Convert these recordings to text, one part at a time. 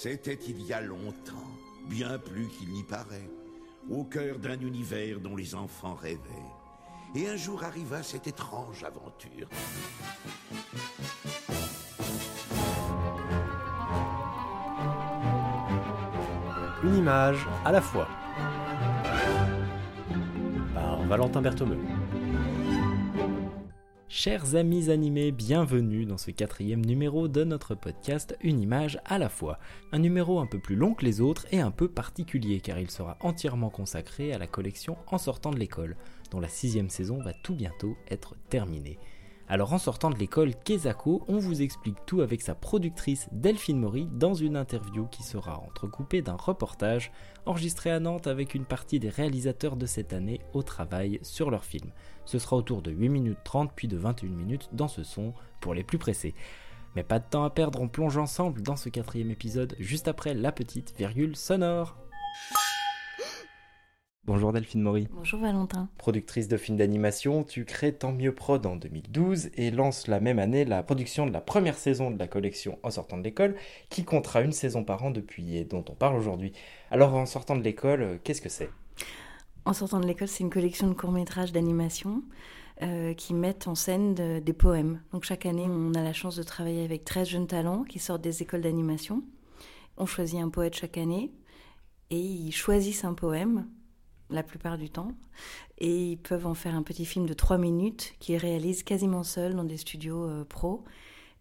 C'était il y a longtemps, bien plus qu'il n'y paraît, au cœur d'un univers dont les enfants rêvaient. Et un jour arriva cette étrange aventure. Une image à la fois. Par Valentin Berthomeux. Chers amis animés, bienvenue dans ce quatrième numéro de notre podcast Une image à la fois. Un numéro un peu plus long que les autres et un peu particulier car il sera entièrement consacré à la collection En sortant de l'école, dont la sixième saison va tout bientôt être terminée. Alors en sortant de l'école Kezako, on vous explique tout avec sa productrice Delphine Maury dans une interview qui sera entrecoupée d'un reportage enregistré à Nantes avec une partie des réalisateurs de cette année au travail sur leur film. Ce sera autour de 8 minutes 30 puis de 21 minutes dans ce son pour les plus pressés. Mais pas de temps à perdre, on plonge ensemble dans ce quatrième épisode juste après la petite virgule sonore. Bonjour Delphine Maury. Bonjour Valentin. Productrice de films d'animation, tu crées Tant mieux prod en 2012 et lances la même année la production de la première saison de la collection En sortant de l'école, qui comptera une saison par an depuis et dont on parle aujourd'hui. Alors En sortant de l'école, qu'est-ce que c'est? En sortant de l'école, c'est une collection de courts-métrages d'animation euh, qui mettent en scène des poèmes. Donc chaque année, on a la chance de travailler avec 13 jeunes talents qui sortent des écoles d'animation. On choisit un poète chaque année et ils choisissent un poème la plupart du temps. Et ils peuvent en faire un petit film de 3 minutes qu'ils réalisent quasiment seuls dans des studios euh, pro.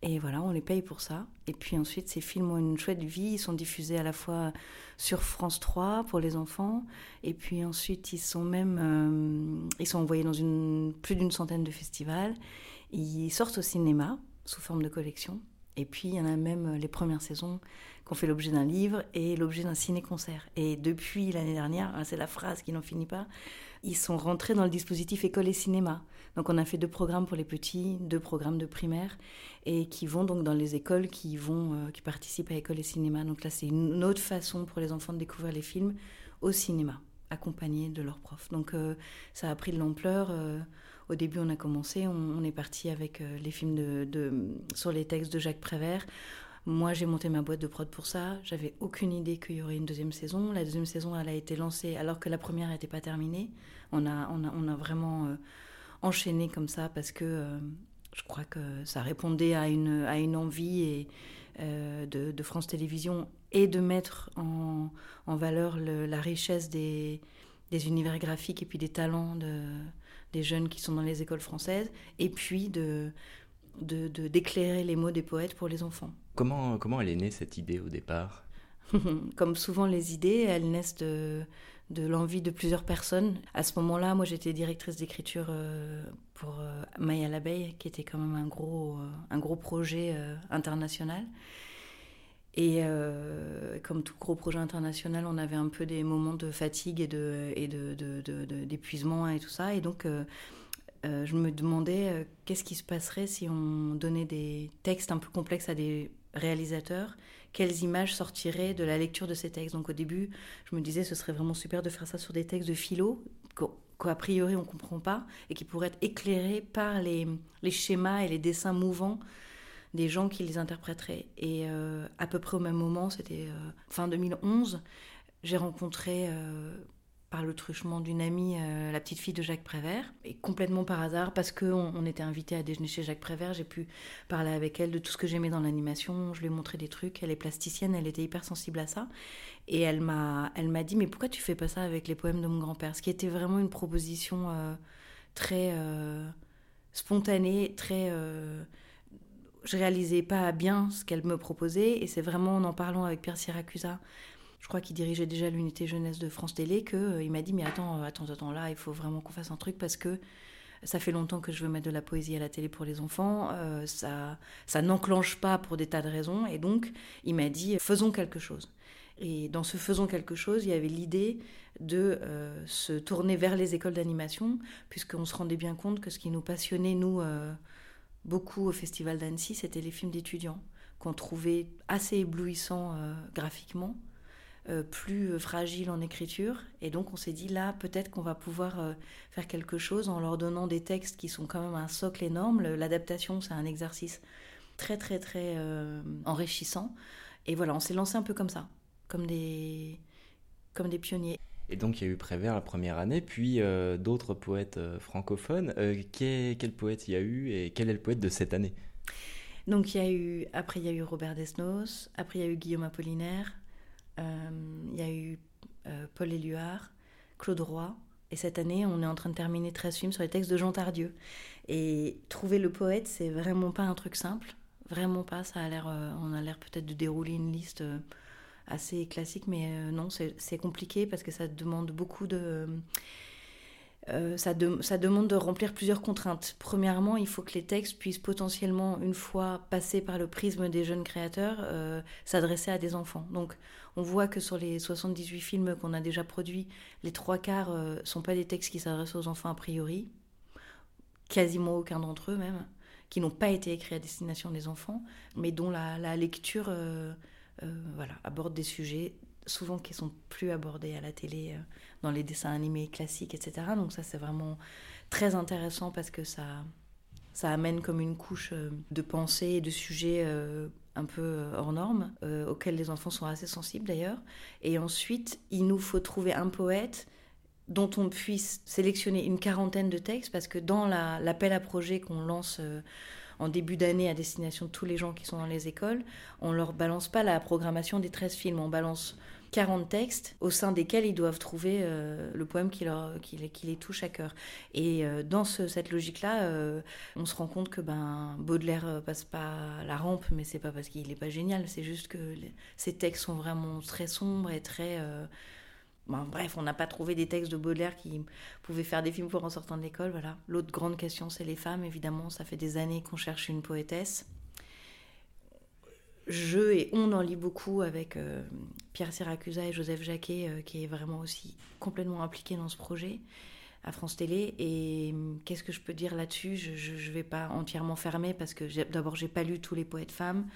Et voilà, on les paye pour ça. Et puis ensuite, ces films ont une chouette vie. Ils sont diffusés à la fois sur France 3 pour les enfants. Et puis ensuite, ils sont même euh, ils sont envoyés dans plus d'une centaine de festivals. Ils sortent au cinéma sous forme de collection. Et puis, il y en a même euh, les premières saisons qui ont fait l'objet d'un livre et l'objet d'un ciné-concert. Et depuis l'année dernière, hein, c'est la phrase qui n'en finit pas, ils sont rentrés dans le dispositif école et cinéma. Donc, on a fait deux programmes pour les petits, deux programmes de primaire, et qui vont donc dans les écoles qui, vont, euh, qui participent à école et cinéma. Donc là, c'est une autre façon pour les enfants de découvrir les films au cinéma, accompagnés de leurs profs. Donc, euh, ça a pris de l'ampleur. Au début, on a commencé, on, est parti avec euh, les films de, sur les textes de Jacques Prévert. Moi, j'ai monté ma boîte de prod pour ça. J'avais aucune idée qu'il y aurait une deuxième saison. La deuxième saison, elle a été lancée alors que la première n'était pas terminée. On a, vraiment euh, enchaîné comme ça parce que euh, je crois que ça répondait à une, envie et, de, France Télévisions et de mettre en, valeur la richesse des, univers graphiques et puis des talents de, des jeunes qui sont dans les écoles françaises, et puis d'éclairer les mots des poètes pour les enfants. Comment, comment elle est née cette idée au départ? Comme souvent les idées, elles naissent de, de l'envie de plusieurs personnes. À ce moment-là, moi j'étais directrice d'écriture euh, pour euh, Maya l'abeille, qui était quand même un gros, euh, un gros projet international. Et comme tout gros projet international, on avait un peu des moments de fatigue et de et d'épuisement de, et tout ça. Et donc, je me demandais qu'est-ce qui se passerait si on donnait des textes un peu complexes à des réalisateurs. Quelles images sortiraient de la lecture de ces textes? Donc, au début, je me disais ce serait vraiment super de faire ça sur des textes de philo qu'a priori on comprend pas et qui pourraient être éclairés par les, les schémas et les dessins mouvants des gens qui les interpréteraient. Et euh, à peu près au même moment, c'était euh, fin 2011, j'ai rencontré euh, par le truchement d'une amie la petite fille de Jacques Prévert. Et complètement par hasard, parce qu'on on était invité à déjeuner chez Jacques Prévert, j'ai pu parler avec elle de tout ce que j'aimais dans l'animation. Je lui ai montré des trucs. Elle est plasticienne, elle était hyper sensible à ça. Et elle m'a, elle m'a dit, mais pourquoi tu fais pas ça avec les poèmes de mon grand-père? Ce qui était vraiment une proposition très spontanée, très je réalisais pas bien ce qu'elle me proposait et c'est vraiment en en parlant avec Pierre Siracusa, je crois qu'il dirigeait déjà l'unité jeunesse de France Télé, qu'il euh, m'a dit mais attends, attends, attends là, il faut vraiment qu'on fasse un truc parce que ça fait longtemps que je veux mettre de la poésie à la télé pour les enfants, euh, ça, ça n'enclenche pas pour des tas de raisons et donc il m'a dit faisons quelque chose. Et dans ce faisons quelque chose, il y avait l'idée de euh, se tourner vers les écoles d'animation, puisqu'on se rendait bien compte que ce qui nous passionnait, nous, beaucoup au Festival d'Annecy, c'était les films d'étudiants qu'on trouvait assez éblouissants euh, graphiquement, euh, plus fragiles en écriture. Et donc on s'est dit là, peut-être qu'on va pouvoir euh, faire quelque chose en leur donnant des textes qui sont quand même un socle énorme. L'adaptation, c'est un exercice très très très enrichissant. Et voilà, on s'est lancé un peu comme ça, comme des, comme des pionniers. Et donc il y a eu Prévert la première année, puis d'autres poètes francophones. quel, poète il y a eu et quel est le poète de cette année? Donc il y a eu, après il y a eu Robert Desnos, après il y a eu Guillaume Apollinaire, il y a eu Paul Éluard, Claude Roy, et cette année, on est en train de terminer 13 films sur les textes de Jean Tardieu. Et trouver le poète, c'est vraiment pas un truc simple. Vraiment pas. Ça a l'air, euh, on a l'air peut-être de dérouler une liste euh, assez classique, mais euh, non, c'est compliqué parce que ça demande beaucoup de. Ça, ça, demande de remplir plusieurs contraintes. Premièrement, il faut que les textes puissent potentiellement, une fois passés par le prisme des jeunes créateurs, s'adresser à des enfants. Donc, on voit que sur les 78 films qu'on a déjà produits, les trois quarts ne euh, sont pas des textes qui s'adressent aux enfants a priori, quasiment aucun d'entre eux même, qui n'ont pas été écrits à destination des enfants, mais dont la, lecture euh, euh, voilà, aborde des sujets souvent qui sont plus abordés à la télé, dans les dessins animés classiques, etc. Donc ça c'est vraiment très intéressant parce que ça, ça amène comme une couche de pensée et de sujets un peu euh, hors normes, euh, auxquels les enfants sont assez sensibles d'ailleurs. Et ensuite, il nous faut trouver un poète dont on puisse sélectionner une quarantaine de textes, parce que dans l'appel à projet qu'on lance euh, en début d'année à destination de tous les gens qui sont dans les écoles, on leur balance pas la programmation des 13 films, on balance 40 textes au sein desquels ils doivent trouver euh, le poème qui, les touche à cœur. Et euh, dans cette logique-là, euh, on se rend compte que ben, Baudelaire passe pas la rampe, mais c'est pas parce qu'il n'est pas génial, c'est juste que ces textes sont vraiment très sombres et très. Ben, bref, on n'a pas trouvé des textes de Baudelaire qui pouvaient faire des films pour en sortant de l'école. Voilà. L'autre grande question, c'est les femmes. Évidemment, ça fait des années qu'on cherche une poétesse je et on en lit beaucoup avec euh, Pierre Siracusa et Joseph Jacquet, euh, qui est vraiment aussi complètement impliqué dans ce projet à France Télé. Et hum, qu'est-ce que je peux dire là-dessus? Je ne vais pas entièrement fermer parce que d'abord, j'ai pas lu tous les poètes femmes.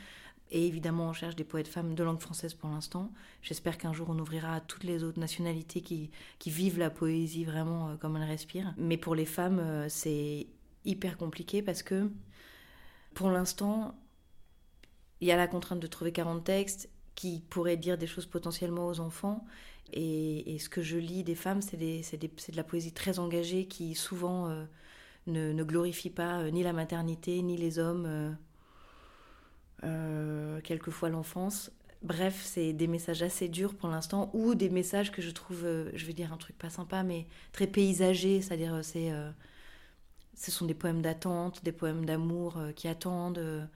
Et évidemment, on cherche des poètes femmes de langue française pour l'instant. J'espère qu'un jour, on ouvrira à toutes les autres nationalités qui, vivent la poésie vraiment euh, comme elle respire. Mais pour les femmes, c'est hyper compliqué parce que pour l'instant, il y a la contrainte de trouver 40 textes qui pourraient dire des choses potentiellement aux enfants. Et, ce que je lis des femmes, c'est de la poésie très engagée qui souvent euh, ne, glorifie pas euh, ni la maternité, ni les hommes, euh, quelquefois l'enfance. Bref, c'est des messages assez durs pour l'instant, ou des messages que je trouve, je vais dire un truc pas sympa, mais très paysagers, c'est-à-dire c'est, ce sont des poèmes d'attente, des poèmes d'amour qui attendent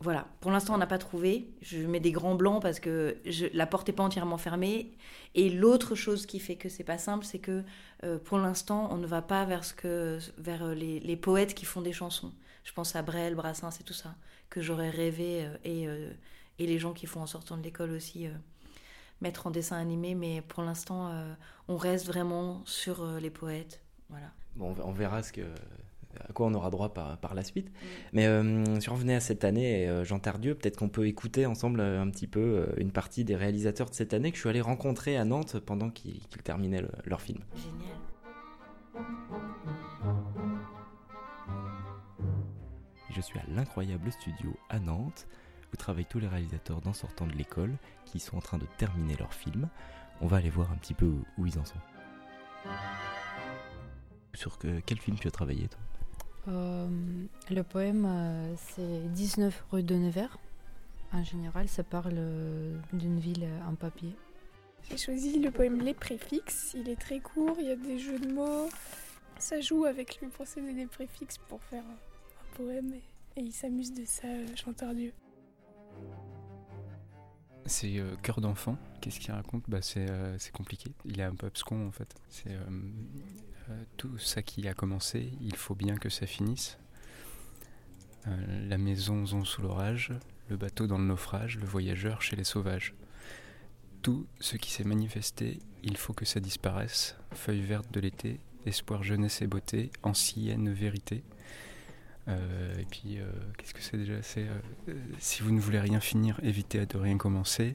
voilà, pour l'instant on n'a pas trouvé. Je mets des grands blancs parce que la porte n'est pas entièrement fermée. Et l'autre chose qui fait que c'est pas simple, c'est que euh, pour l'instant on ne va pas vers, ce que, vers euh, les, poètes qui font des chansons. Je pense à Brel, Brassens et tout ça, que j'aurais rêvé, euh, et, et, les gens qui font en sortant de l'école aussi mettre en dessin animé. Mais pour l'instant on reste vraiment sur les poètes. Voilà. Bon, on verra ce que à quoi on aura droit par, par la suite. Mm. Mais euh, si on revenait à cette année, euh, Jean Tardieu, peut-être qu'on peut écouter ensemble euh, un petit peu une partie des réalisateurs de cette année que je suis allé rencontrer à Nantes pendant qu'ils terminaient leur film. Génial. Je suis à l'incroyable studio à Nantes où travaillent tous les réalisateurs d'en sortant de l'école qui sont en train de terminer leur film. On va aller voir un petit peu où ils en sont. Sur quel film tu as travaillé toi? Euh, le poème, euh, c'est 19 rue de Nevers. En général, ça parle euh, d'une ville en papier. J'ai choisi le poème Les préfixes. Il est très court, il y a des jeux de mots. Ça joue avec le procédé des préfixes pour faire un poème et, il s'amuse de ça, chanteur Dieu. C'est Cœur d'enfant. Qu'est-ce qu'il raconte? Bah, C'est compliqué. Il est un peu abscon en fait. C'est euh, tout ça qui a commencé, il faut bien que ça finisse. Euh, la maison sous l'orage, le bateau dans le naufrage, le voyageur chez les sauvages. Tout ce qui s'est manifesté, il faut que ça disparaisse. Feuilles vertes de l'été, espoir, jeunesse et beauté, ancienne vérité. Euh, et puis, qu'est-ce que c'est déjà C'est si vous ne voulez rien finir, évitez de rien commencer.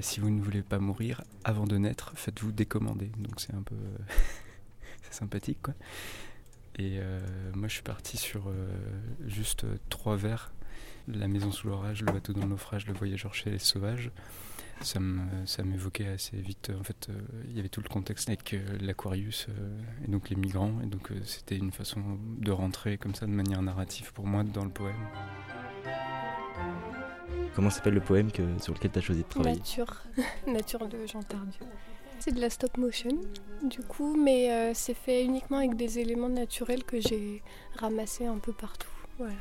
si vous ne voulez pas mourir avant de naître, faites-vous décommander. Donc c'est un peu sympathique. Quoi. Et euh, moi, je suis parti sur euh, juste trois vers La maison sous l'orage, le bateau dans le naufrage, le voyageur chez les sauvages, ça m'évoquait assez vite. En fait, il y avait tout le contexte avec l'Aquarius et donc les migrants. Et donc, c'était une façon de rentrer comme ça de manière narrative pour moi dans le poème. Comment s'appelle le poème que, sur lequel tu as choisi de travailler? Nature. Nature de Jean Tardieu. C'est de la stop motion, du coup, mais euh, c'est fait uniquement avec des éléments naturels que j'ai ramassés un peu partout. Voilà.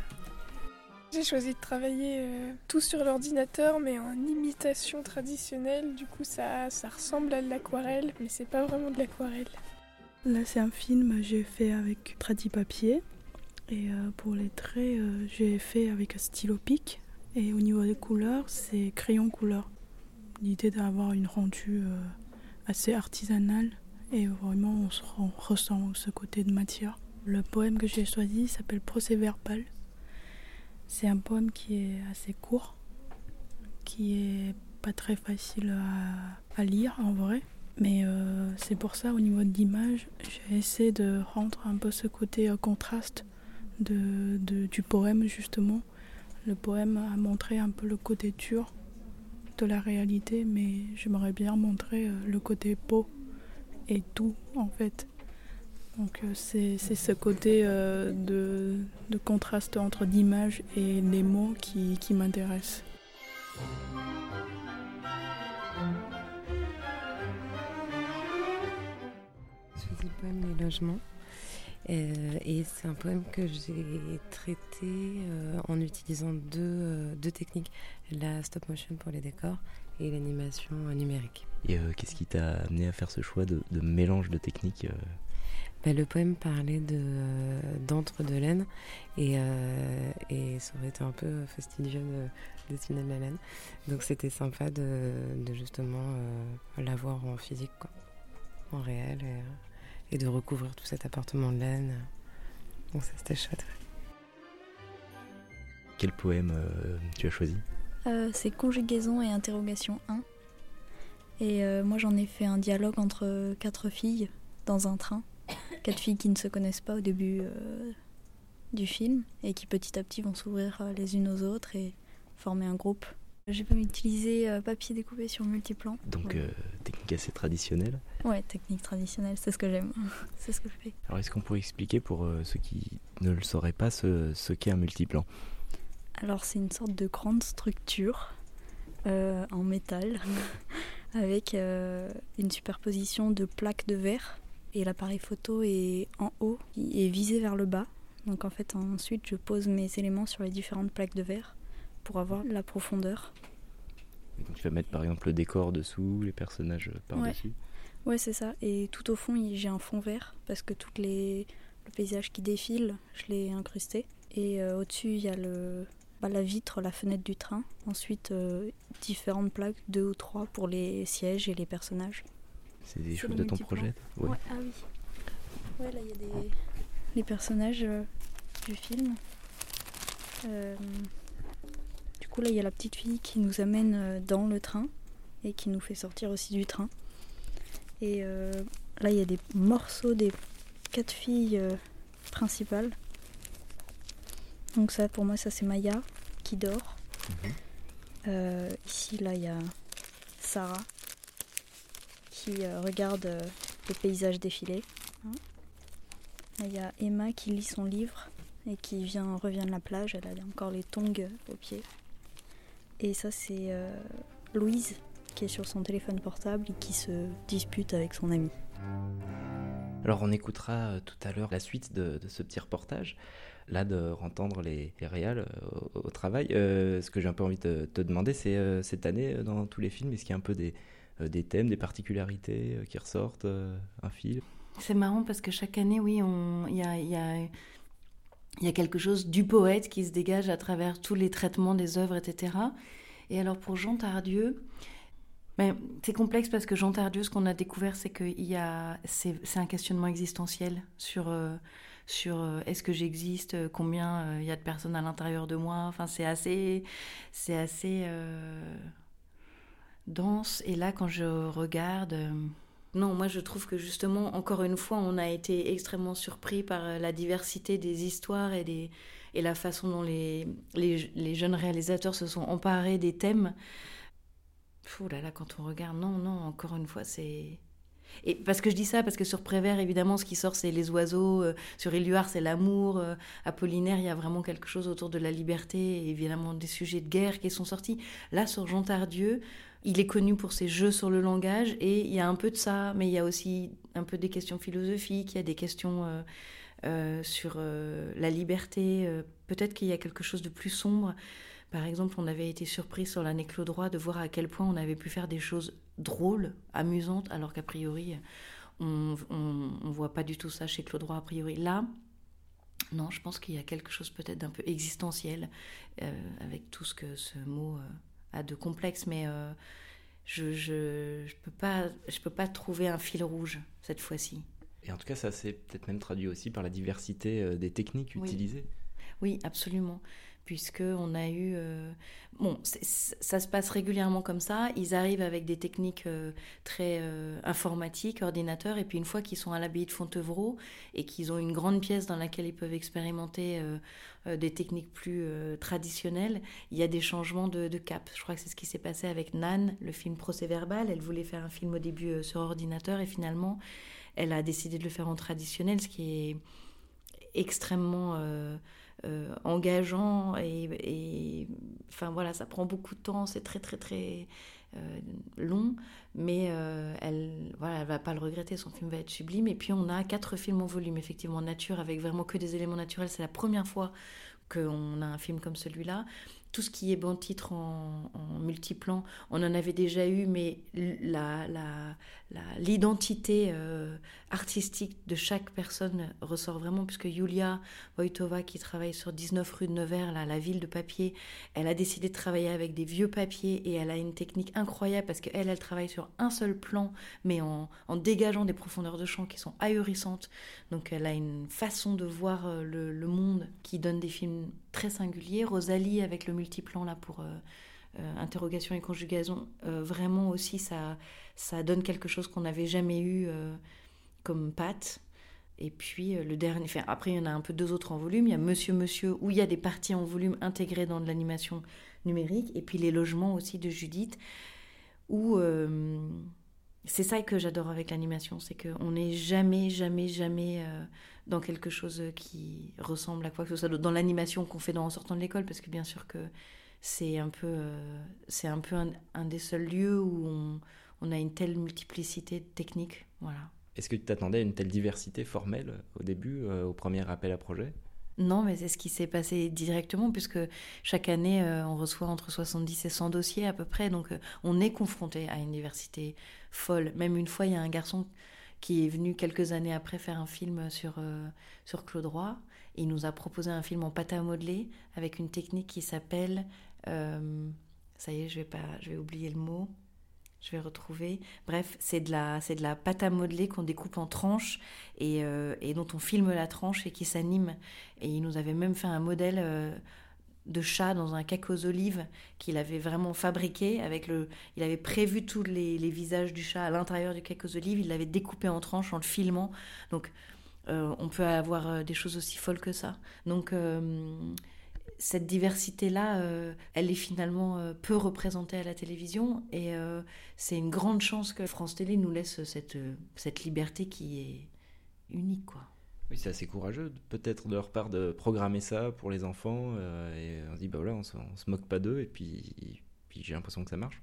J'ai choisi de travailler euh, tout sur l'ordinateur, mais en imitation traditionnelle. Du coup, ça, ça ressemble à de l'aquarelle, mais c'est pas vraiment de l'aquarelle. Là, c'est un film que j'ai fait avec tradi papier. Et euh, pour les traits, j'ai fait avec un stylo pic. Et au niveau des couleurs, c'est crayon couleur. L'idée d'avoir une rendue euh, assez artisanale et vraiment on, ressent ce côté de matière. Le poème que j'ai choisi s'appelle Procès verbal. C'est un poème qui est assez court, qui est pas très facile à, lire en vrai. Mais euh, c'est pour ça, au niveau de l'image, j'ai essayé de rendre un peu ce côté euh, contraste de, du poème justement le poème a montré un peu le côté dur de la réalité, mais j'aimerais bien montrer euh, le côté beau et doux en fait. Donc euh, c'est ce côté euh, de, contraste entre l'image et les mots qui, qui m'intéresse. Les logements. Euh, et c'est un poème que j'ai traité euh, en utilisant euh, deux, techniques, la stop motion pour les décors et l'animation numérique. Et qu'est-ce qui t'a amené à faire ce choix de, mélange de techniques bah, Le poème parlait de, d'entre de laine et, et ça aurait été un peu fastidieux de dessiner de la laine. Donc c'était sympa de, de justement l'avoir en physique, quoi, en réel. Et, et de recouvrir tout cet appartement de laine. Donc ça c'était chouette. Quel poème euh, tu as choisi? Euh, C'est Conjugaison et Interrogation 1. Et euh, moi j'en ai fait un dialogue entre quatre filles dans un train. Quatre filles qui ne se connaissent pas au début du film et qui petit à petit vont s'ouvrir les unes aux autres et former un groupe. J'ai utiliser euh, papier découpé sur multiplan. Donc euh, technique assez traditionnelle Ouais, technique traditionnelle, c'est ce que j'aime. c'est ce que je fais. Alors est-ce qu'on pourrait expliquer pour euh, ceux qui ne le sauraient pas ce, qu'est un multiplan? Alors c'est une sorte de grande structure en métal avec une superposition de plaques de verre et l'appareil photo est en haut et visé vers le bas. Donc en fait ensuite je pose mes éléments sur les différentes plaques de verre pour avoir la profondeur. donc tu vas mettre par exemple le décor dessous, les personnages par-dessus Ouais, c'est ça. Et tout au fond, j'ai un fond vert parce que toutes les le paysage qui défile, je l'ai incrusté. Et euh, au-dessus, il y a le bah, la vitre, la fenêtre du train. Ensuite, euh, différentes plaques, deux ou trois pour les sièges et les personnages. C'est des choses de ton projet ouais. Ah oui. Ouais, là, il y a des les personnages euh, du film coup, là, il y a la petite fille qui nous amène euh, dans le train et qui nous fait sortir aussi du train. Et euh, là, il y a des morceaux des quatre filles euh, principales. Donc ça, pour moi, ça c'est Maya qui dort. Mhm. ici, là, il y a Sarah qui regarde les paysages défiler. il y a Emma qui lit son livre et qui vient, revient de la plage. Elle a encore les tongs aux pieds. Et ça, c'est euh, Louise qui est sur son téléphone portable et qui se dispute avec son ami. Alors on écoutera euh, tout à l'heure la suite de, ce petit reportage, là de entendre les, les réals euh, au, travail. ce que j'ai un peu envie de te demander, c'est cette année dans tous les films, est-ce qu'il y a un peu des, des thèmes, des particularités qui ressortent, un film? C'est marrant parce que chaque année, oui, il y a, y a il y a quelque chose du poète qui se dégage à travers tous les traitements des œuvres, etc. Et alors pour Jean Tardieu, ben, c'est complexe parce que Jean Tardieu, ce qu'on a découvert, c'est que c'est, un questionnement existentiel sur, euh, sur euh, est-ce que j'existe, euh, combien il y a de personnes à l'intérieur de moi. Enfin, c'est assez, c'est assez dense. Et là, quand je regarde Non, moi je trouve que justement, encore une fois, on a été extrêmement surpris par la diversité des histoires et, des, et la façon dont les, les, jeunes réalisateurs se sont emparés des thèmes. Ouh là là, quand on regarde, non, non, encore une fois, c'est et parce que je dis ça, parce que sur Prévert, évidemment, ce qui sort, c'est les oiseaux. Euh, sur Éluard, c'est l'amour. Euh, Apollinaire, il y a vraiment quelque chose autour de la liberté évidemment des sujets de guerre qui sont sortis. Là, sur Jean Tardieu, il est connu pour ses jeux sur le langage et il y a un peu de ça, mais il y a aussi un peu des questions philosophiques, il y a des questions euh, sur la liberté. Peut-être qu'il y a quelque chose de plus sombre. Par exemple, on avait été surpris sur l'année Claude de voir à quel point on avait pu faire des choses drôles, amusantes, alors qu'a priori, on ne voit pas du tout ça chez Claude a priori. Là, non, je pense qu'il y a quelque chose peut-être d'un peu existentiel, euh, avec tout ce que ce mot euh, a de complexe, mais euh, je ne je, peux, pas, je peux pas trouver un fil rouge cette fois-ci. Et en tout cas, ça s'est peut-être même traduit aussi par la diversité des techniques utilisées. Oui, absolument puisqu'on a eu... Euh, bon, ça se passe régulièrement comme ça. Ils arrivent avec des techniques euh, très euh, informatiques, ordinateurs, et puis une fois qu'ils sont à l'abbaye de Fontevraud et qu'ils ont une grande pièce dans laquelle ils peuvent expérimenter des techniques plus traditionnelles, il y a des changements de, cap. Je crois que c'est ce qui s'est passé avec Nan, le film procès-verbal. Elle voulait faire un film au début sur ordinateur, et finalement, elle a décidé de le faire en traditionnel, ce qui est extrêmement euh, engageant et, enfin voilà, ça prend beaucoup de temps, c'est très très très euh, long, mais euh, elle voilà, elle va pas le regretter, son film va être sublime. Et puis on a quatre films en volume, effectivement nature, avec vraiment que des éléments naturels. C'est la première fois qu'on a un film comme celui-là tout ce qui est bon titre en, en, on en avait déjà eu, mais l'identité la, euh, artistique de chaque personne ressort vraiment, puisque Yulia Wojtova, qui travaille sur 19 rue de Nevers, là, la ville de papier, elle a décidé de travailler avec des vieux papiers et elle a une technique incroyable parce qu'elle, elle travaille sur un seul plan, mais en, en, dégageant des profondeurs de champ qui sont ahurissantes. Donc elle a une façon de voir euh, le, monde qui donne des films très singuliers. Rosalie avec le multiplan là pour euh, interrogation et conjugaison, vraiment aussi ça, ça donne quelque chose qu'on n'avait jamais eu comme patte. Et puis le dernier, après il y en a un peu deux autres en volume. Il y a Monsieur Monsieur où il y a des parties en volume intégrées dans de l'animation numérique. Et puis les logements aussi de Judith où c'est ça que j'adore avec l'animation, c'est qu'on n'est jamais, jamais, jamais dans quelque chose qui ressemble à quoi que ce soit dans l'animation qu'on fait dans, en sortant de l'école, parce que bien sûr que c'est un peu, euh, c'est un, peu un, des seuls lieux où on, on, a une telle multiplicité de techniques. Voilà. Est-ce que tu t'attendais à une telle diversité formelle au début, euh, au premier appel à projet? Non, mais c'est ce qui s'est passé directement, puisque chaque année, euh, on reçoit entre 70 et 100 dossiers à peu près. Donc, on est confronté à une diversité folle. Même une fois, il y a un garçon qui est venu quelques années après faire un film sur, euh, sur Claude Roy. il nous a proposé un film en pâte à modeler avec une technique qui s'appelle. Euh, ça y est, je vais, pas, je vais oublier le mot. Je vais retrouver. Bref, c'est de la, c'est de la pâte à modeler qu'on découpe en tranches et, euh, et, dont on filme la tranche et qui s'anime. Et il nous avait même fait un modèle de chat dans un cac aux olives qu'il avait vraiment fabriqué avec le il avait prévu tous les, visages du chat à l'intérieur du cac aux olives il l'avait découpé en tranches en le filmant donc euh, on peut avoir euh, des choses aussi folles que ça donc euh, cette diversité là elle est finalement peu représentée à la télévision et c'est une grande chance que France Télé nous laisse cette cette liberté qui est unique quoi oui, c'est assez courageux, peut-être de leur part, de programmer ça pour les enfants. Euh, et on se dit, bah voilà, on se, se moque pas d'eux, et puis, puis j'ai l'impression que ça marche.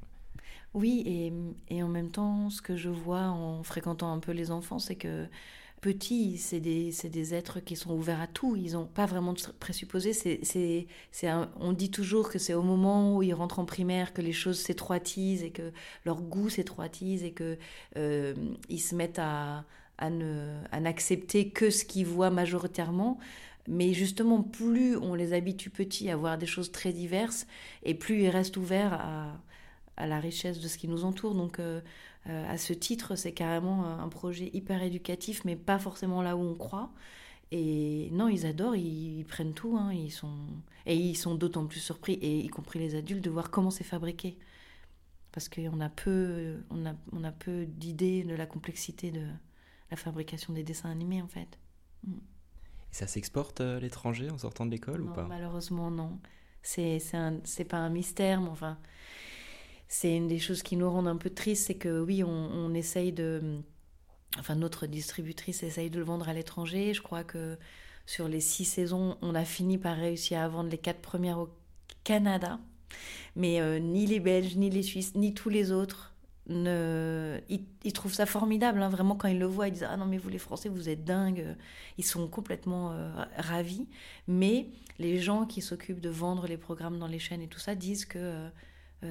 Oui, et, et, en même temps, ce que je vois en fréquentant un peu les enfants, c'est que petits, c'est des, des, êtres qui sont ouverts à tout. Ils n'ont pas vraiment de présupposés. C'est, on dit toujours que c'est au moment où ils rentrent en primaire que les choses s'étroitisent et que leur goût s'étroitise et que euh, ils se mettent à à n'accepter que ce qu'ils voient majoritairement. Mais justement, plus on les habitue petits à voir des choses très diverses, et plus ils restent ouverts à, à la richesse de ce qui nous entoure. Donc, euh, euh, à ce titre, c'est carrément un projet hyper éducatif, mais pas forcément là où on croit. Et non, ils adorent, ils, prennent tout, hein, ils sont... et ils sont d'autant plus surpris, et y compris les adultes, de voir comment c'est fabriqué. parce qu'on a peu, on a, on a peu d'idées de la complexité de la fabrication des dessins animés en fait. Mm. Et ça s'exporte à l'étranger en sortant de l'école ou pas? Malheureusement, non. C'est c'est pas un mystère, mais enfin, c'est une des choses qui nous rendent un peu tristes, c'est que oui, on, essaye de. Enfin, notre distributrice essaye de le vendre à l'étranger. Je crois que sur les six saisons, on a fini par réussir à vendre les quatre premières au Canada. Mais euh, ni les Belges, ni les Suisses, ni tous les autres ne, ils, trouvent ça formidable. hein. Vraiment, quand ils le voient, ils disent Ah non, mais vous les Français, vous êtes dingues. Ils sont complètement euh, ravis. Mais les gens qui s'occupent de vendre les programmes dans les chaînes et tout ça disent que euh,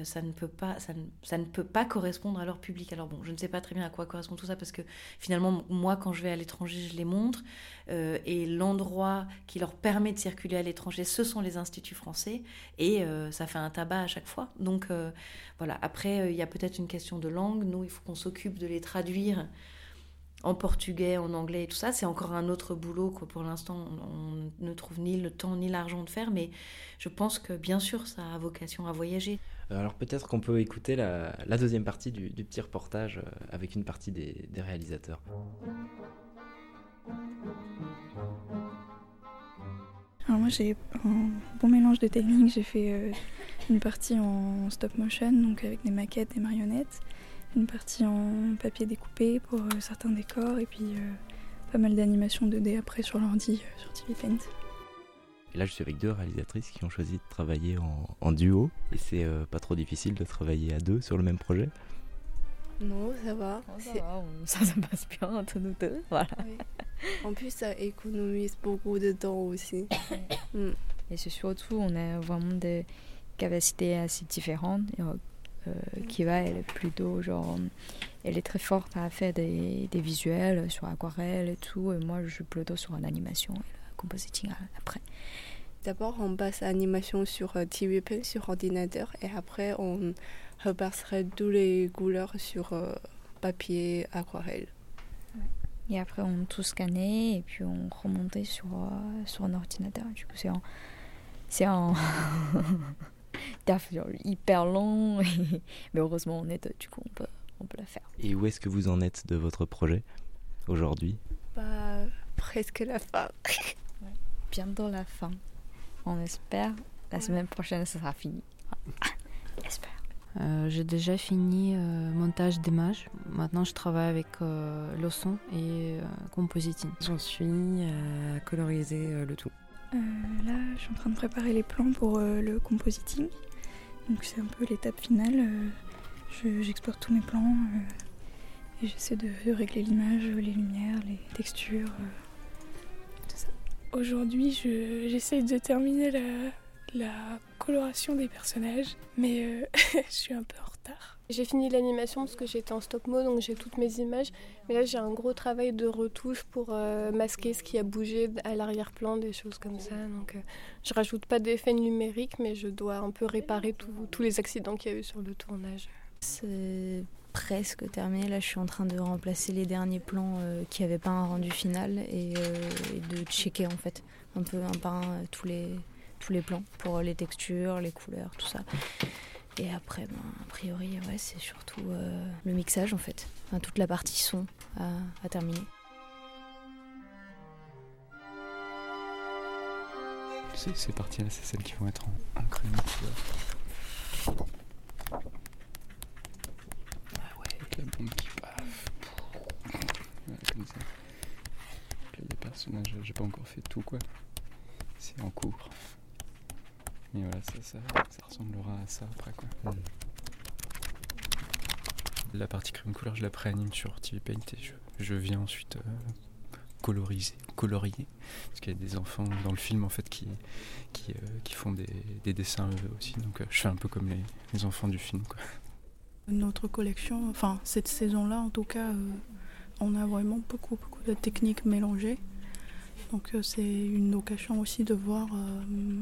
ça, ne peut pas, ça, ne, peut pas correspondre à leur public. Alors bon, je ne sais pas très bien à quoi correspond tout ça parce que finalement, moi, quand je vais à l'étranger, je les montre. euh, et l'endroit qui leur permet de circuler à l'étranger, ce sont les instituts français. Et euh, ça fait un tabac à chaque fois. Donc euh, voilà, après, euh, il y a peut-être une question de langue. Nous, il faut qu'on s'occupe de les traduire en portugais, en anglais et tout ça. C'est encore un autre boulot que pour l'instant, on ne trouve ni le temps ni l'argent de faire. Mais je pense que bien sûr, ça a vocation à voyager. Euh, Alors peut-être qu'on peut écouter la, deuxième partie du, petit reportage euh, avec une partie des, réalisateurs. Alors moi j'ai un bon mélange de techniques. J'ai fait euh, une partie en stop motion, donc avec des maquettes, des marionnettes, une partie en papier découpé pour certains décors, et puis pas mal d'animations 2D après sur l'ordi, sur TV Paint. Et là, je suis avec deux réalisatrices qui ont choisi de travailler en, en duo. Et c'est euh, pas trop difficile de travailler à deux sur le même projet. Non, ça va. Ça, va, on- ça se passe bien entre nous deux. Voilà. oui. En plus, ça économise beaucoup de temps aussi. Mm. Et c'est surtout, on a vraiment des capacités assez différentes. Euh, Kiva, elle est plutôt genre. Elle est très forte à faire des, des visuels sur aquarelle et tout. Et moi, je suis plutôt sur l'animation compositing après. D'abord, on passe à l'animation sur euh, TV Paint, sur ordinateur, et après, on repasserait toutes les couleurs sur euh, papier aquarelle. Et après, on tout scannait et puis on remontait sur, euh, sur un ordinateur. Du coup, c'est un, c'est un taf hyper long. Mais heureusement, on est deux, du coup, on peut, on peut la faire. Et où est-ce que vous en êtes de votre projet aujourd'hui? Bah, presque la fin. Bientôt la fin. On espère. La semaine prochaine, ça sera fini. J'espère. Euh, j'ai déjà fini euh, montage d'images. Maintenant, je travaille avec euh, le son et euh, compositing. J'en suis à coloriser euh, le tout. Euh, là, je suis en train de préparer les plans pour euh, le compositing. Donc c'est un peu l'étape finale. Euh, je- J'exporte tous mes plans euh, et j'essaie de, de régler l'image, les lumières, les textures. Aujourd'hui, je- j'essaye de terminer la, la coloration des personnages, mais euh, je suis un peu en retard. J'ai fini l'animation parce que j'étais en stop mo, donc j'ai toutes mes images. Mais là, j'ai un gros travail de retouche pour euh, masquer ce qui a bougé à l'arrière-plan, des choses comme ça. Donc, euh, je rajoute pas d'effets numériques, mais je dois un peu réparer tout- tous les accidents qu'il y a eu sur le tournage. C'est presque terminé. Là, je suis en train de remplacer les derniers plans euh, qui n'avaient pas un rendu final et, euh, et de checker en fait un peu un par un euh, tous les, tous les plans pour les textures, les couleurs, tout ça. Et après, ben, a priori, ouais, c'est surtout le mixage en fait. Enfin, toute la partie son à, terminer. Ces parties-là, c'est celles qui vont être en, en crayon couleur. Ah ouais, avec la bombe qui paf. Voilà, comme ça. Personnages, j'ai pas encore fait tout quoi. C'est en cours. Mais voilà, ça, ça, ressemblera à ça après quoi. La partie crayon couleur, je la préanime sur TV Paint et je, viens ensuite euh, coloriser, colorier. Parce qu'il y a des enfants dans le film en fait qui, qui, euh, font des, des dessins eux aussi. Donc euh, je fais un peu comme les, les enfants du film. Quoi. Notre collection, enfin cette saison-là en tout cas, euh, on a vraiment beaucoup, beaucoup de techniques mélangées. Donc euh, c'est une occasion aussi de voir euh,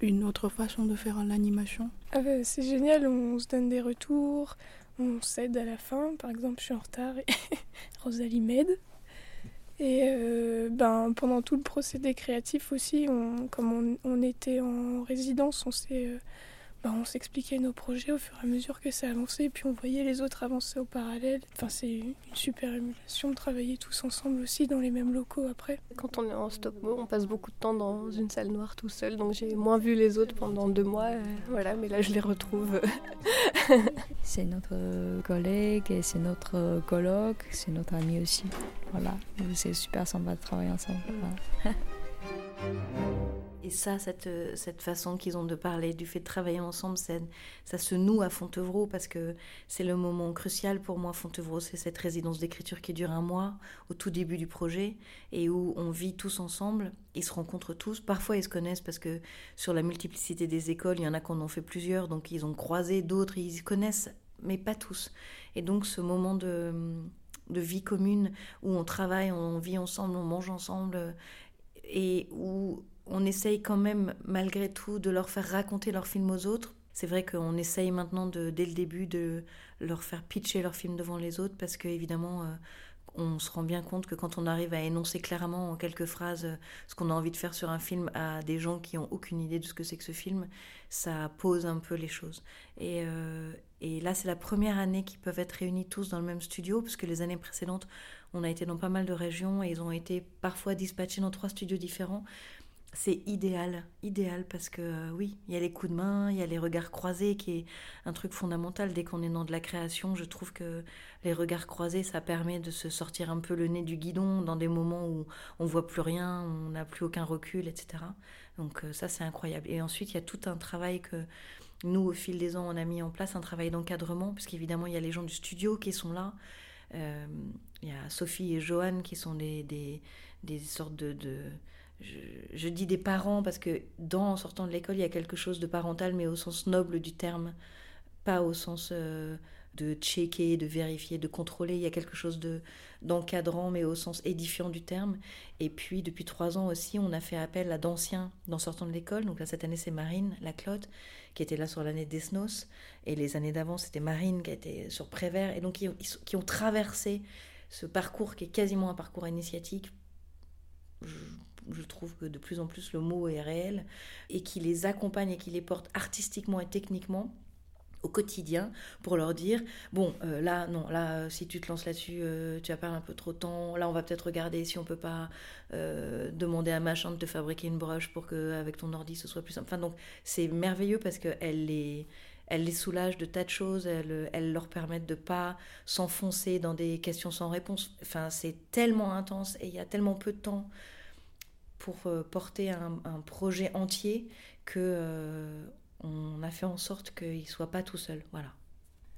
une autre façon de faire l'animation. Ah bah, c'est génial, on se donne des retours, on s'aide à la fin. Par exemple, je suis en retard et Rosalie m'aide. Et ben, pendant tout le procédé créatif aussi, comme on, était en résidence, on s'est bah, on s'expliquait nos projets au fur et à mesure que ça avançait, puis on voyait les autres avancer au parallèle. Enfin, c'est une super émulation de travailler tous ensemble aussi dans les mêmes locaux après. Quand on est en stop on passe beaucoup de temps dans une salle noire tout seul, donc j'ai moins vu les autres pendant deux mois. Euh, voilà, mais là je les retrouve. c'est notre collègue et c'est notre colloque, c'est notre ami aussi. Voilà, c'est super sympa de travailler ensemble. Et ça, cette, façon qu'ils ont de parler, du fait de travailler ensemble, ça se noue à Fontevraud parce que c'est le moment crucial pour moi. Fontevraud, c'est cette résidence d'écriture qui dure un mois au tout début du projet et où on vit tous ensemble. Ils se rencontrent tous. Parfois, ils se connaissent parce que sur la multiplicité des écoles, il y en a qui en fait plusieurs, donc ils ont croisé d'autres, ils se connaissent, mais pas tous. Et donc, ce moment de vie commune où on travaille, on vit ensemble, on mange ensemble et où on essaye quand même, malgré tout, de leur faire raconter leur film aux autres. C'est vrai qu'on essaye maintenant, dès le début, de leur faire pitcher leur film devant les autres, parce qu'évidemment, euh, on se rend bien compte que quand on arrive à énoncer clairement en quelques phrases euh, ce qu'on a envie de faire sur un film à des gens qui n'ont aucune idée de ce que c'est que ce film, ça pose un peu les choses. Et, euh, et là, c'est la première année qu'ils peuvent être réunis tous dans le même studio, parce que les années précédentes, on a été dans pas mal de régions et ils ont été parfois dispatchés dans trois studios différents c'est idéal, idéal parce que euh, oui, il y a les coups de main, il y a les regards croisés qui est un truc fondamental dès qu'on est dans de la création. Je trouve que les regards croisés, ça permet de se sortir un peu le nez du guidon dans des moments où on voit plus rien, on n'a plus aucun recul, etc. Donc euh, ça, c'est incroyable. Et ensuite, il y a tout un travail que nous, au fil des ans, on a mis en place, un travail d'encadrement, puisqu'évidemment, il y a les gens du studio qui sont là. Euh, il y a Sophie et Johan qui sont des, des, sortes de je, dis des parents parce que dans en sortant de l'école, il y a quelque chose de parental, mais au sens noble du terme, pas au sens euh, de checker, de vérifier, de contrôler. Il y a quelque chose de d'encadrant, mais au sens édifiant du terme. Et puis depuis trois ans aussi, on a fait appel à d'anciens dans sortant de l'école. Donc là cette année c'est Marine Laclotte qui était là sur l'année d'Esnos, et les années d'avant c'était Marine qui était sur Prévert, et donc qui, qui ont traversé ce parcours qui est quasiment un parcours initiatique je trouve que de plus en plus le mot est réel, et qui les accompagne et qui les porte artistiquement et techniquement au quotidien pour leur dire bon euh, là non là si tu te lances là-dessus euh, tu vas perdre un peu trop de temps là on va peut-être regarder si on peut pas euh, demander à machin de te fabriquer une broche pour que avec ton ordi ce soit plus simple. Enfin donc c'est merveilleux parce que elle les elle les soulage de tas de choses elle, leur permettent de pas s'enfoncer dans des questions sans réponse. Enfin c'est tellement intense et il y a tellement peu de temps pour euh, porter un, projet entier que euh, on a fait en sorte qu'il soit pas tout seul. Voilà.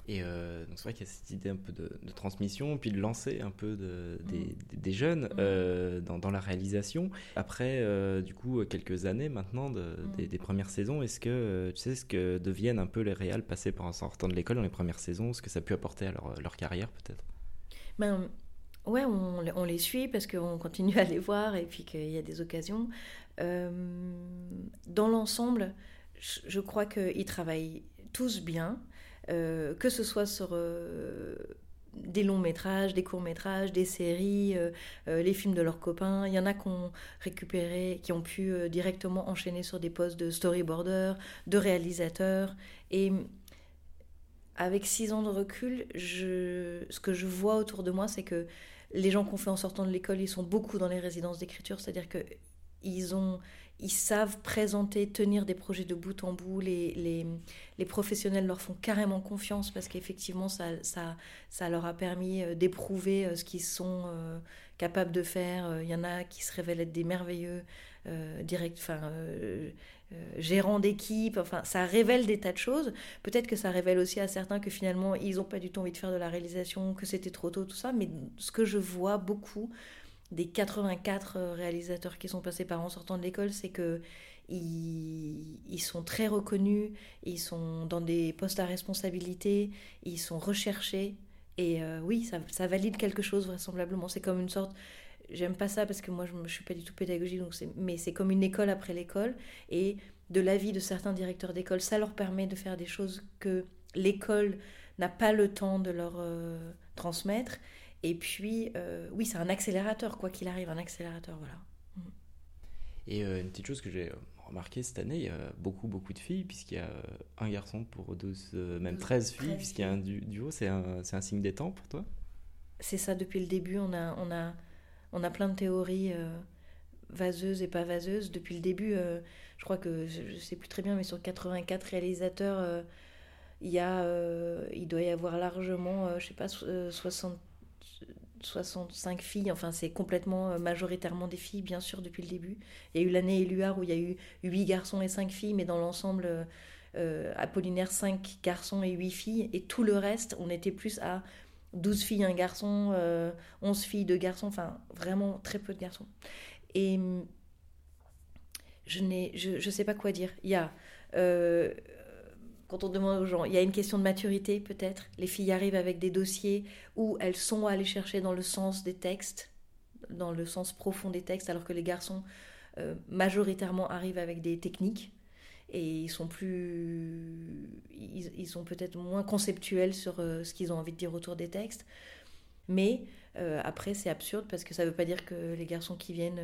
Et euh, c'est vrai qu'il y a cette idée un peu de, transmission, puis de lancer un peu de, des, mm. jeunes mm. dans, dans, la réalisation. Après, du coup, quelques années maintenant mm. des, premières saisons, est-ce que tu sais ce que deviennent un peu les réals passés par en sortant de l'école dans les premières saisons, ce que ça a pu apporter à leur, leur carrière peut-être? Ben, Ouais, on, les suit parce qu'on continue à les voir et puis qu'il y a des occasions. Euh, dans l'ensemble, je, crois qu'ils travaillent tous bien, euh, que ce soit sur euh, des longs métrages, des courts métrages, des séries, les films de leurs copains. Il y en a qui ont récupéré, qui ont pu directement enchaîner sur des postes de storyboarder, de réalisateur. Et avec six ans de recul, ce que je vois autour de moi, c'est que les gens qu'on fait en sortant de l'école, ils sont beaucoup dans les résidences d'écriture, c'est-à-dire que ils savent présenter, tenir des projets de bout en bout. Les, professionnels leur font carrément confiance parce qu'effectivement, ça, leur a permis euh, d'éprouver euh, ce qu'ils sont euh, capables de faire. Il y en a qui se révèlent être des merveilleux direct, euh, gérant d'équipe, enfin ça révèle des tas de choses. Peut-être que ça révèle aussi à certains que finalement ils n'ont pas du tout envie de faire de la réalisation, que c'était trop tôt, tout ça. Mais ce que je vois beaucoup des 84 euh, réalisateurs qui sont passés par en sortant de l'école, c'est que ils, sont très reconnus, ils sont dans des postes à responsabilité, ils sont recherchés. Et euh, oui, ça, valide quelque chose vraisemblablement. C'est comme une sorte j'aime pas ça parce que moi je ne suis pas du tout pédagogique, donc mais c'est comme une école après l'école. Et de l'avis de certains directeurs d'école, ça leur permet de faire des choses que l'école n'a pas le temps de leur euh, transmettre. Et puis, euh, oui, c'est un accélérateur, quoi qu'il arrive, un accélérateur, voilà. Et euh, une petite chose que j'ai remarqué cette année, il y a beaucoup, beaucoup de filles, puisqu'il y a un garçon pour 12, même 13 filles, puisqu'il y a un duo. C'est un, un, signe des temps pour toi? C'est ça, depuis le début, on a, on a, on a plein de théories vaseuses et pas vaseuses. Depuis le début, je crois que, je sais plus très bien, mais sur 84 réalisateurs, il, y a, il doit y avoir largement, je sais pas, 60 65 filles, enfin c'est complètement euh, majoritairement des filles, bien sûr, depuis le début. Il y a eu l'année Éluard où il y a eu 8 garçons et 5 filles, mais dans l'ensemble, euh, euh, Apollinaire, 5 garçons et 8 filles. Et tout le reste, on était plus à 12 filles, un garçon, 11 filles, 2 garçons, enfin vraiment très peu de garçons. Et hum, je ne je, je sais pas quoi dire. Il y a quand on demande aux gens, il y a une question de maturité peut-être. Les filles arrivent avec des dossiers où elles sont allées chercher dans le sens des textes, dans le sens profond des textes, alors que les garçons euh, majoritairement arrivent avec des techniques et ils sont plus, ils, sont peut-être moins conceptuels sur euh, ce qu'ils ont envie de dire autour des textes. Mais euh, après, c'est absurde parce que ça ne veut pas dire que les garçons qui viennent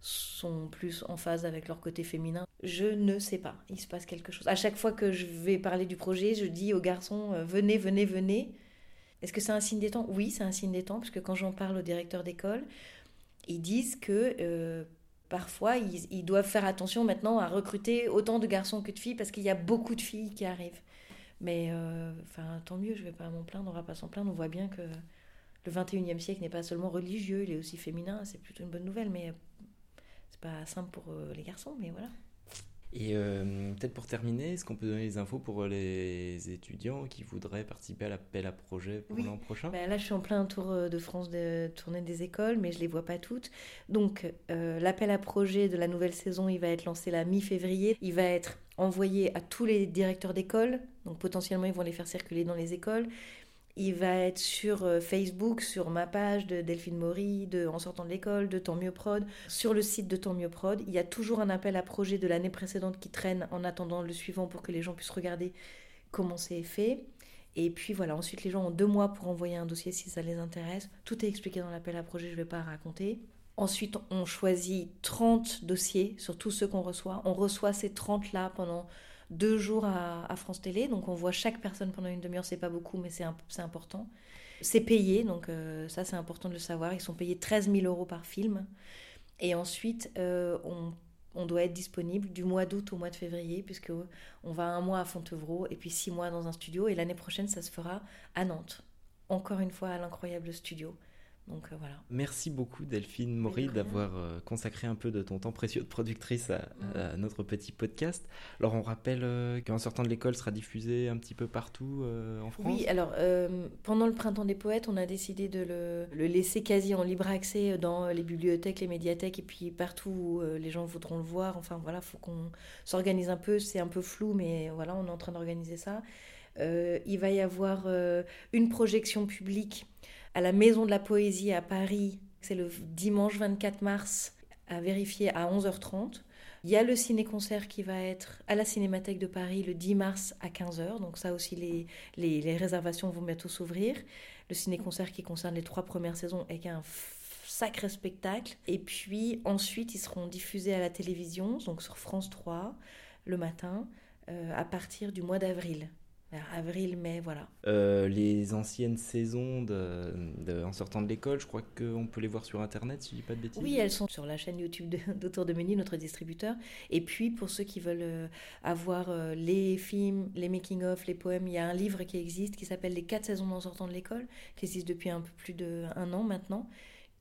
sont plus en phase avec leur côté féminin. Je ne sais pas, il se passe quelque chose. À chaque fois que je vais parler du projet, je dis aux garçons euh, venez, venez, venez. Est-ce que c'est un signe des temps Oui, c'est un signe des temps, parce que quand j'en parle aux directeurs d'école, ils disent que euh, parfois ils, doivent faire attention maintenant à recruter autant de garçons que de filles, parce qu'il y a beaucoup de filles qui arrivent. Mais euh, tant mieux, je ne vais pas m'en plaindre, on ne va pas s'en plaindre. On voit bien que le 21e siècle n'est pas seulement religieux, il est aussi féminin, c'est plutôt une bonne nouvelle, mais pas simple pour euh, les garçons, mais voilà. Et euh, peut-être pour terminer, est-ce qu'on peut donner les infos pour les étudiants qui voudraient participer à l'appel à projet pour l'an prochain? Ben Là, je suis en plein tour euh, de France de tournée des écoles, mais je ne les vois pas toutes. Donc, l'appel à projet de la nouvelle saison, il va être lancé la mi-février. Il va être envoyé à tous les directeurs d'école. Donc, potentiellement, ils vont les faire circuler dans les écoles. Il va être sur euh, Facebook, sur ma page de Delphine Maury, de En sortant de l'école, de Tant mieux prod. Sur le site de Tant mieux prod, il y a toujours un appel à projet de l'année précédente qui traîne en attendant le suivant pour que les gens puissent regarder comment c'est fait. Et puis voilà, ensuite les gens ont deux mois pour envoyer un dossier si ça les intéresse. Tout est expliqué dans l'appel à projet, je ne vais pas raconter. Ensuite, on choisit 30 dossiers sur tous ceux qu'on reçoit. On reçoit ces 30-là pendant deux jours à, France Télé. Donc on voit chaque personne pendant une demi-heure, c'est pas beaucoup, mais c'est important. C'est payé, donc euh, ça c'est important de le savoir. Ils sont payés 13 000 euros par film. Et ensuite, euh, on, on, doit être disponible du mois d'août au mois de février, puisque on va un mois à Fontevraud et puis six mois dans un studio. Et l'année prochaine, ça se fera à Nantes. Encore une fois, à l'incroyable studio. Donc euh, voilà. Merci beaucoup Delphine Maury d'avoir euh, consacré un peu de ton temps précieux de productrice à, notre petit podcast. Alors on rappelle euh, qu'en sortant de l'école sera diffusé un petit peu partout en France. Oui, alors pendant le printemps des poètes, on a décidé de le, le, laisser quasi en libre accès dans les bibliothèques, les médiathèques et puis partout où les gens voudront le voir. Enfin voilà, faut qu'on s'organise un peu. C'est un peu flou, mais voilà, on est en train d'organiser ça. il va y avoir une projection publique à la Maison de la Poésie à Paris. C'est le dimanche 24 mars à vérifier à 11h30. Il y a le ciné-concert qui va être à la Cinémathèque de Paris le 10 mars à 15h. Donc ça aussi, les, réservations vont bientôt s'ouvrir. Le ciné-concert qui concerne les trois premières saisons est un sacré spectacle. Et puis ensuite, ils seront diffusés à la télévision, donc sur France 3, le matin, euh, à partir du mois d'avril vers avril, mai, voilà. Euh, les anciennes saisons de, en sortant de l'école, je crois qu'on peut les voir sur Internet, si je dis pas de bêtises. Oui, elles sont sur la chaîne YouTube d'Autour de, de notre distributeur. Et puis, pour ceux qui veulent euh, avoir euh, les films, les making-of, les poèmes, il y a un livre qui existe qui s'appelle Les quatre saisons en sortant de l'école, qui existe depuis un peu plus d'un an maintenant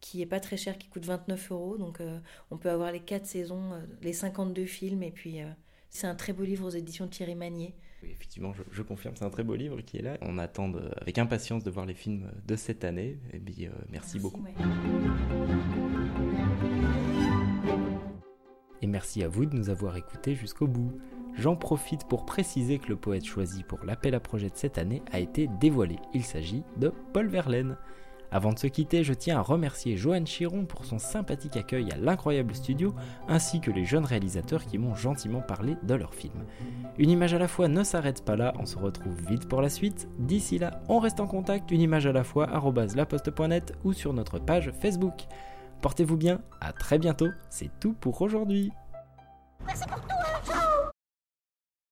qui est pas très cher, qui coûte 29 euros. Donc on peut avoir les quatre saisons, les 52 films, et puis c'est un très beau livre aux éditions de Thierry Magnier. Oui, effectivement, je, confirme, c'est un très beau livre qui est là. On attend avec impatience de voir les films de cette année. Et puis, euh, merci, beaucoup. Et merci à vous de nous avoir écoutés jusqu'au bout. J'en profite pour préciser que le poète choisi pour l'appel à projet de cette année a été dévoilé. Il s'agit de Paul Verlaine. Avant de se quitter, je tiens à remercier Joanne Chiron pour son sympathique accueil à l'incroyable studio, ainsi que les jeunes réalisateurs qui m'ont gentiment parlé de leur film. Une image à la fois ne s'arrête pas là, on se retrouve vite pour la suite. D'ici là, on reste en contact, une image à la fois, laposte.net ou sur notre page Facebook. Portez-vous bien, à très bientôt, c'est tout pour aujourd'hui. Merci pour tout,